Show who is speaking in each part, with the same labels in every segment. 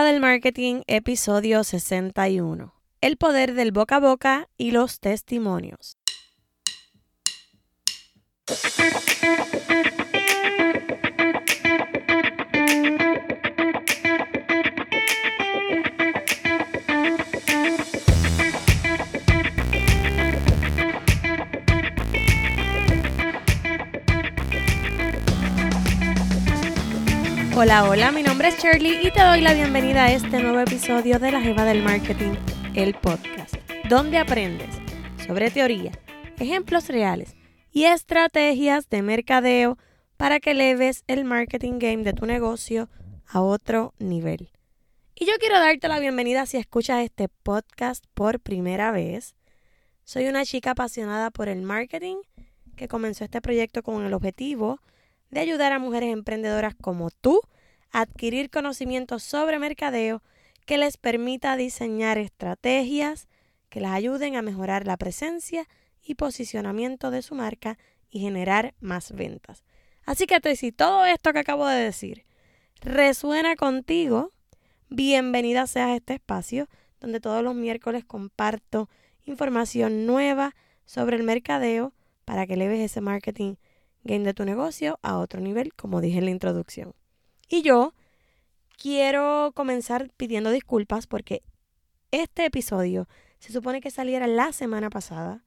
Speaker 1: Del Marketing, episodio 61. El poder del boca a boca y los testimonios. Hola, hola, mi nombre es Shirley y te doy la bienvenida a este nuevo episodio de La Jeva del Marketing, el podcast, donde aprendes sobre teoría, ejemplos reales y estrategias de mercadeo para que eleves el marketing game de tu negocio a otro nivel. Y yo quiero darte la bienvenida si escuchas este podcast por primera vez. Soy una chica apasionada por el marketing que comenzó este proyecto con el objetivo ayudar a mujeres emprendedoras como tú a adquirir conocimientos sobre mercadeo que les permita diseñar estrategias que las ayuden a mejorar la presencia y posicionamiento de su marca y generar más ventas. Así que si todo esto que acabo de decir resuena contigo, bienvenida seas a este espacio donde todos los miércoles comparto información nueva sobre el mercadeo para que leves ese marketing game de tu negocio a otro nivel, como dije en la introducción. Y yo quiero comenzar pidiendo disculpas porque este episodio se supone que saliera la semana pasada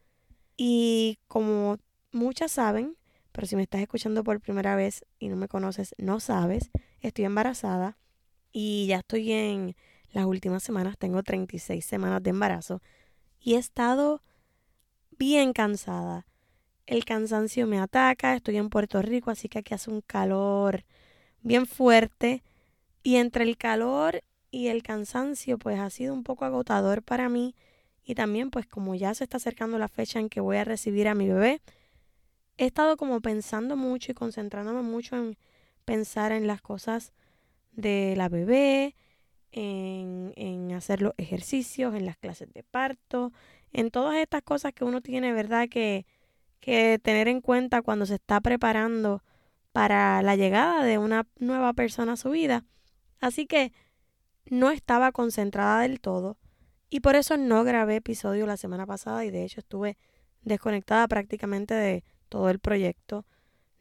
Speaker 1: y como muchas saben, pero si me estás escuchando por primera vez y no me conoces, no sabes, estoy embarazada y ya estoy en las últimas semanas, tengo 36 semanas de embarazo y he estado bien cansada el cansancio me ataca, estoy en Puerto Rico, así que aquí hace un calor bien fuerte y entre el calor y el cansancio pues ha sido un poco agotador para mí y también pues como ya se está acercando la fecha en que voy a recibir a mi bebé, he estado como pensando mucho y concentrándome mucho en pensar en las cosas de la bebé, en, en hacer los ejercicios, en las clases de parto, en todas estas cosas que uno tiene, ¿verdad? Que, que tener en cuenta cuando se está preparando para la llegada de una nueva persona a su vida. Así que no estaba concentrada del todo y por eso no grabé episodio la semana pasada y de hecho estuve desconectada prácticamente de todo el proyecto.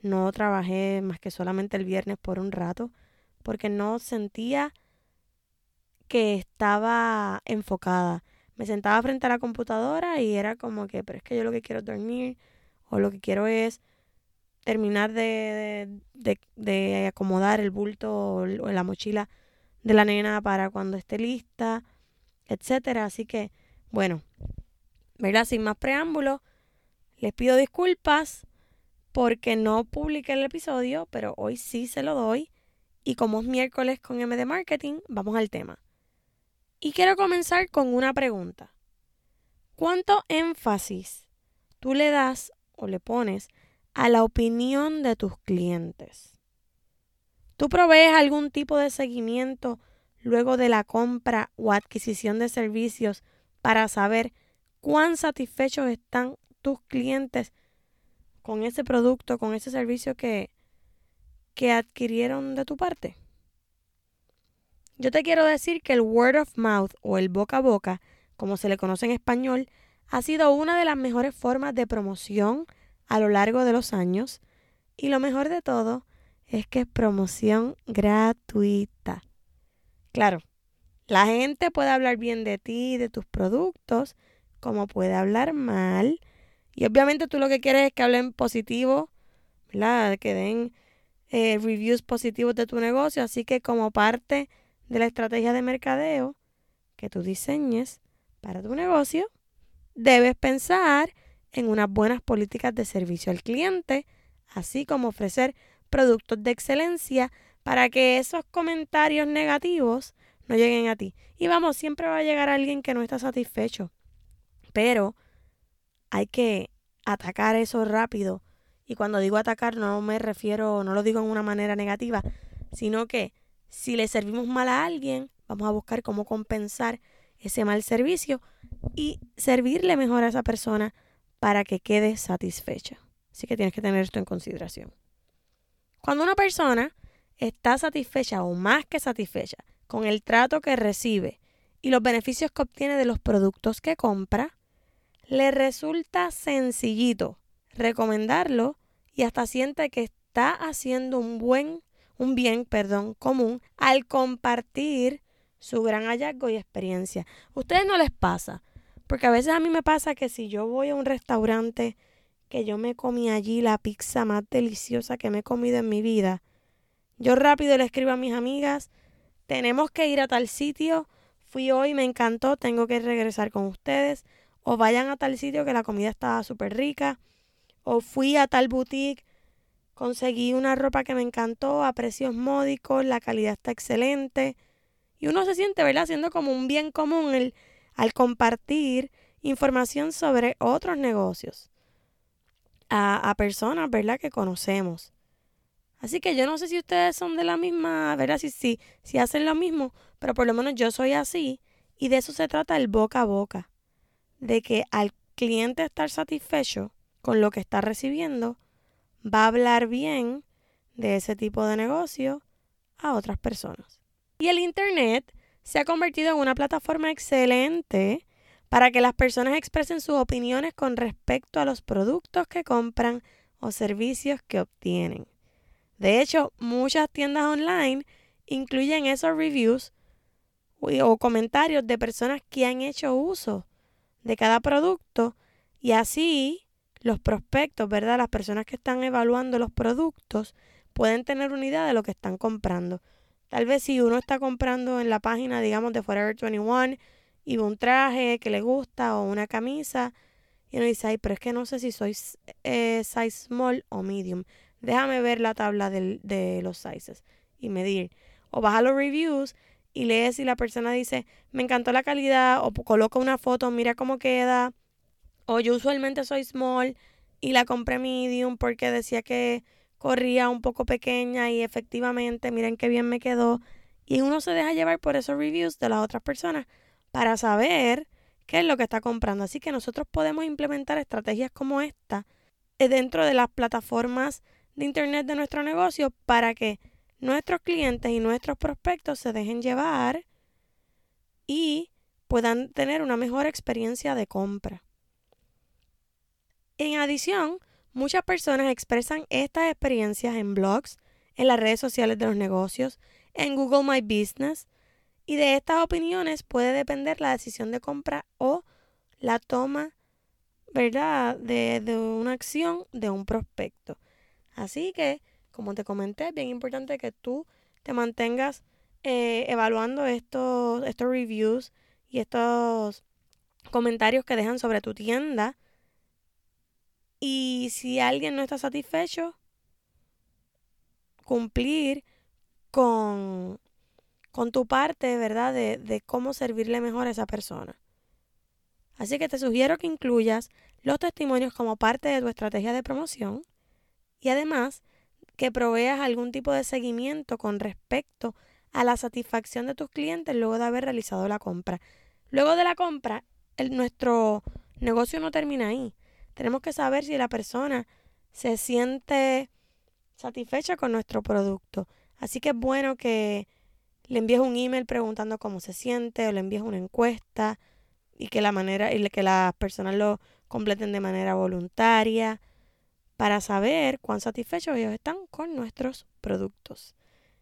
Speaker 1: No trabajé más que solamente el viernes por un rato porque no sentía que estaba enfocada. Me sentaba frente a la computadora y era como que, pero es que yo lo que quiero es dormir, o lo que quiero es terminar de, de, acomodar el bulto o la mochila de la nena para cuando esté lista, etcétera. Así que, bueno, ¿verdad? Sin más preámbulos, les pido disculpas porque no publiqué el episodio, pero hoy sí se lo doy. Y como es miércoles con MD Marketing, vamos al tema. Y quiero comenzar con una pregunta. ¿Cuánto énfasis tú le das o le pones a la opinión de tus clientes. ¿Tú provees algún tipo de seguimiento luego de la compra o adquisición de servicios para saber cuán satisfechos están tus clientes con ese producto, con ese servicio que, que adquirieron de tu parte? Yo te quiero decir que el word of mouth o el boca a boca, como se le conoce en español, ha sido una de las mejores formas de promoción a lo largo de los años y lo mejor de todo es que es promoción gratuita. Claro, la gente puede hablar bien de ti de tus productos, como puede hablar mal. Y obviamente tú lo que quieres es que hablen positivo, ¿verdad? Que den eh, reviews positivos de tu negocio. Así que como parte de la estrategia de mercadeo que tú diseñes para tu negocio, debes pensar en unas buenas políticas de servicio al cliente, así como ofrecer productos de excelencia para que esos comentarios negativos no lleguen a ti. Y vamos, siempre va a llegar alguien que no está satisfecho, pero hay que atacar eso rápido. Y cuando digo atacar no me refiero, no lo digo en una manera negativa, sino que si le servimos mal a alguien, vamos a buscar cómo compensar ese mal servicio y servirle mejor a esa persona para que quede satisfecha. Así que tienes que tener esto en consideración. Cuando una persona está satisfecha o más que satisfecha con el trato que recibe y los beneficios que obtiene de los productos que compra, le resulta sencillito recomendarlo y hasta siente que está haciendo un buen un bien, perdón, común al compartir su gran hallazgo y experiencia. ¿Ustedes no les pasa? Porque a veces a mí me pasa que si yo voy a un restaurante que yo me comí allí la pizza más deliciosa que me he comido en mi vida, yo rápido le escribo a mis amigas, tenemos que ir a tal sitio, fui hoy, me encantó, tengo que regresar con ustedes, o vayan a tal sitio que la comida estaba súper rica, o fui a tal boutique, conseguí una ropa que me encantó a precios módicos, la calidad está excelente, y uno se siente, ¿verdad?, haciendo como un bien común el, al compartir información sobre otros negocios a, a personas, ¿verdad?, que conocemos. Así que yo no sé si ustedes son de la misma, ¿verdad? Si, si, si hacen lo mismo, pero por lo menos yo soy así. Y de eso se trata el boca a boca. De que al cliente estar satisfecho con lo que está recibiendo, va a hablar bien de ese tipo de negocio a otras personas. Y el Internet se ha convertido en una plataforma excelente para que las personas expresen sus opiniones con respecto a los productos que compran o servicios que obtienen. De hecho, muchas tiendas online incluyen esos reviews o comentarios de personas que han hecho uso de cada producto y así los prospectos, ¿verdad? Las personas que están evaluando los productos pueden tener una idea de lo que están comprando. Tal vez si uno está comprando en la página, digamos, de Forever 21 y un traje que le gusta o una camisa y uno dice, ay, pero es que no sé si soy eh, size small o medium déjame ver la tabla de los sizes y medir. O baja los reviews y lees si la persona dice, me encantó la calidad, o coloca una foto, mira cómo queda. O yo usualmente soy small y la compré medium porque decía que corría un poco pequeña y efectivamente, miren qué bien me quedó. Y uno se deja llevar por esos reviews de las otras personas para saber qué es lo que está comprando. Así que nosotros podemos implementar estrategias como esta eh, dentro de las plataformas de Internet de nuestro negocio para que nuestros clientes y nuestros prospectos se dejen llevar y puedan tener una mejor experiencia de compra. En adición, muchas personas expresan estas experiencias en blogs, en las redes sociales de los negocios, en Google My Business, y de estas opiniones puede depender la decisión de compra o la toma, ¿verdad?, de, de una acción de un prospecto. Así que, como te comenté, es bien importante que tú te mantengas eh, evaluando estos, estos reviews y estos comentarios que dejan sobre tu tienda. Y si alguien no está satisfecho, cumplir con, con tu parte, ¿verdad? De, de cómo servirle mejor a esa persona. Así que te sugiero que incluyas los testimonios como parte de tu estrategia de promoción y además que proveas algún tipo de seguimiento con respecto a la satisfacción de tus clientes luego de haber realizado la compra. Luego de la compra, nuestro negocio no termina ahí. Tenemos que saber si la persona se siente satisfecha con nuestro producto. Así que es bueno que le envíes un email preguntando cómo se siente o le envíes una encuesta y que la manera y que las personas lo completen de manera voluntaria para saber cuán satisfechos ellos están con nuestros productos.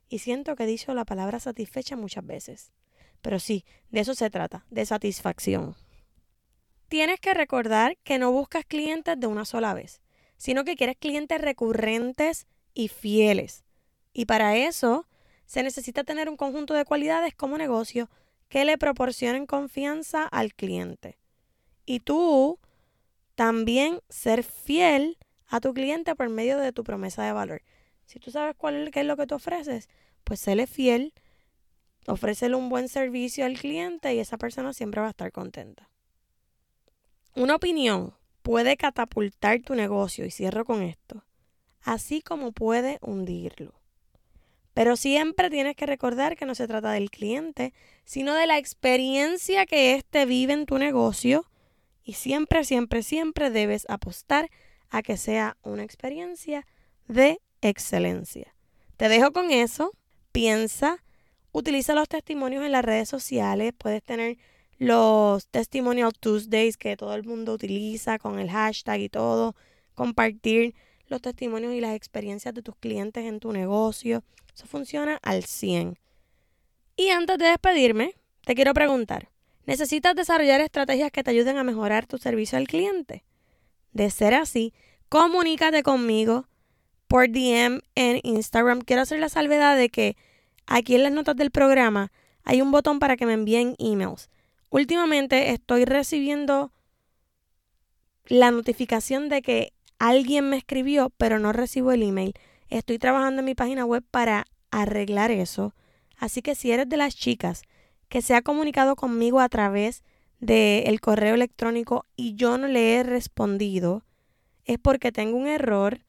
Speaker 1: Y siento que he dicho la palabra satisfecha muchas veces. Pero sí, de eso se trata, de satisfacción. Tienes que recordar que no buscas clientes de una sola vez, sino que quieres clientes recurrentes y fieles. Y para eso se necesita tener un conjunto de cualidades como negocio que le proporcionen confianza al cliente. Y tú también ser fiel a tu cliente por medio de tu promesa de valor. Si tú sabes cuál qué es lo que tú ofreces, pues séle fiel, ofrécele un buen servicio al cliente y esa persona siempre va a estar contenta. Una opinión puede catapultar tu negocio, y cierro con esto, así como puede hundirlo. Pero siempre tienes que recordar que no se trata del cliente, sino de la experiencia que éste vive en tu negocio y siempre, siempre, siempre debes apostar a que sea una experiencia de excelencia. Te dejo con eso. Piensa utiliza los testimonios en las redes sociales. Puedes tener los Testimonial Tuesdays que todo el mundo utiliza con el hashtag y todo. Compartir los testimonios y las experiencias de tus clientes en tu negocio. Eso funciona al 100. Y antes de despedirme, te quiero preguntar, ¿necesitas desarrollar estrategias que te ayuden a mejorar tu servicio al cliente? De ser así, comunícate conmigo por DM en Instagram. Quiero hacer la salvedad de que aquí en las notas del programa hay un botón para que me envíen emails. Últimamente estoy recibiendo la notificación de que alguien me escribió, pero no recibo el email. Estoy trabajando en mi página web para arreglar eso. Así que si eres de las chicas que se ha comunicado conmigo a través del correo electrónico y yo no le he respondido, es porque tengo un error.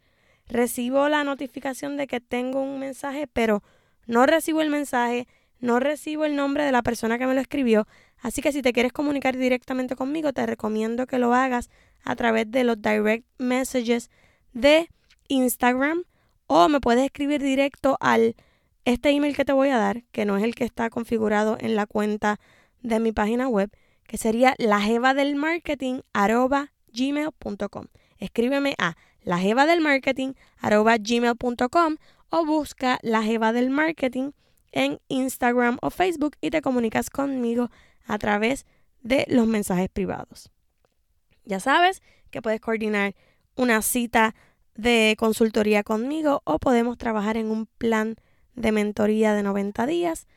Speaker 1: Recibo la notificación de que tengo un mensaje, pero no recibo el mensaje, no recibo el nombre de la persona que me lo escribió. Así que si te quieres comunicar directamente conmigo, te recomiendo que lo hagas a través de los direct messages de Instagram o me puedes escribir directo al este email que te voy a dar, que no es el que está configurado en la cuenta de mi página web, que sería lajevadelmarketing.gmail.com. Escríbeme a lajevadelmarketing.gmail.com o busca la Jeva del Marketing en Instagram o Facebook y te comunicas conmigo a través de los mensajes privados. Ya sabes que puedes coordinar una cita de consultoría conmigo o podemos trabajar en un plan de mentoría de 90 días.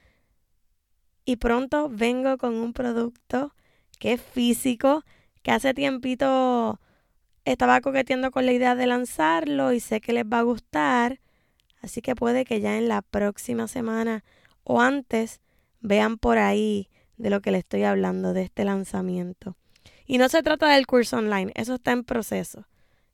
Speaker 1: Y pronto vengo con un producto que es físico, que hace tiempito estaba coqueteando con la idea de lanzarlo y sé que les va a gustar. Así que puede que ya en la próxima semana o antes vean por ahí de lo que le estoy hablando, de este lanzamiento. Y no se trata del curso online, eso está en proceso.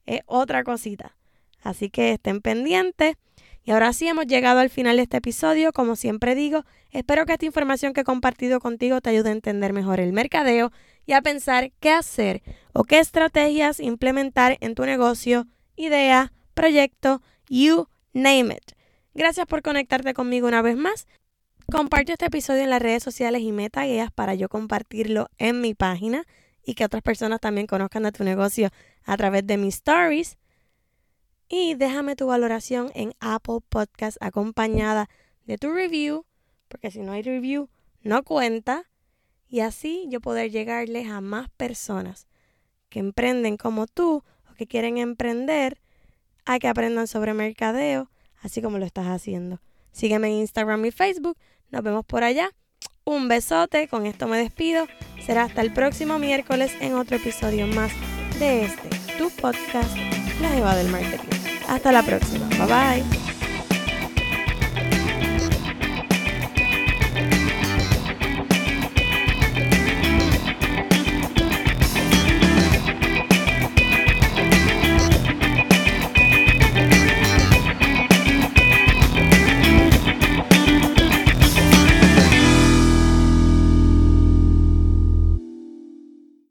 Speaker 1: Es otra cosita. Así que estén pendientes. Y ahora sí hemos llegado al final de este episodio. Como siempre digo, espero que esta información que he compartido contigo te ayude a entender mejor el mercadeo y a pensar qué hacer o qué estrategias implementar en tu negocio, idea, proyecto, you name it. Gracias por conectarte conmigo una vez más. Comparte este episodio en las redes sociales y meta guías para yo compartirlo en mi página y que otras personas también conozcan de tu negocio a través de mis stories. Y déjame tu valoración en Apple Podcast acompañada de tu review, porque si no hay review, no cuenta. Y así yo poder llegarles a más personas que emprenden como tú o que quieren emprender a que aprendan sobre mercadeo, así como lo estás haciendo. Sígueme en Instagram y Facebook. Nos vemos por allá. Un besote. Con esto me despido. Será hasta el próximo miércoles en otro episodio más de este, tu podcast, La Jeva del Marketing. Hasta la próxima. Bye bye.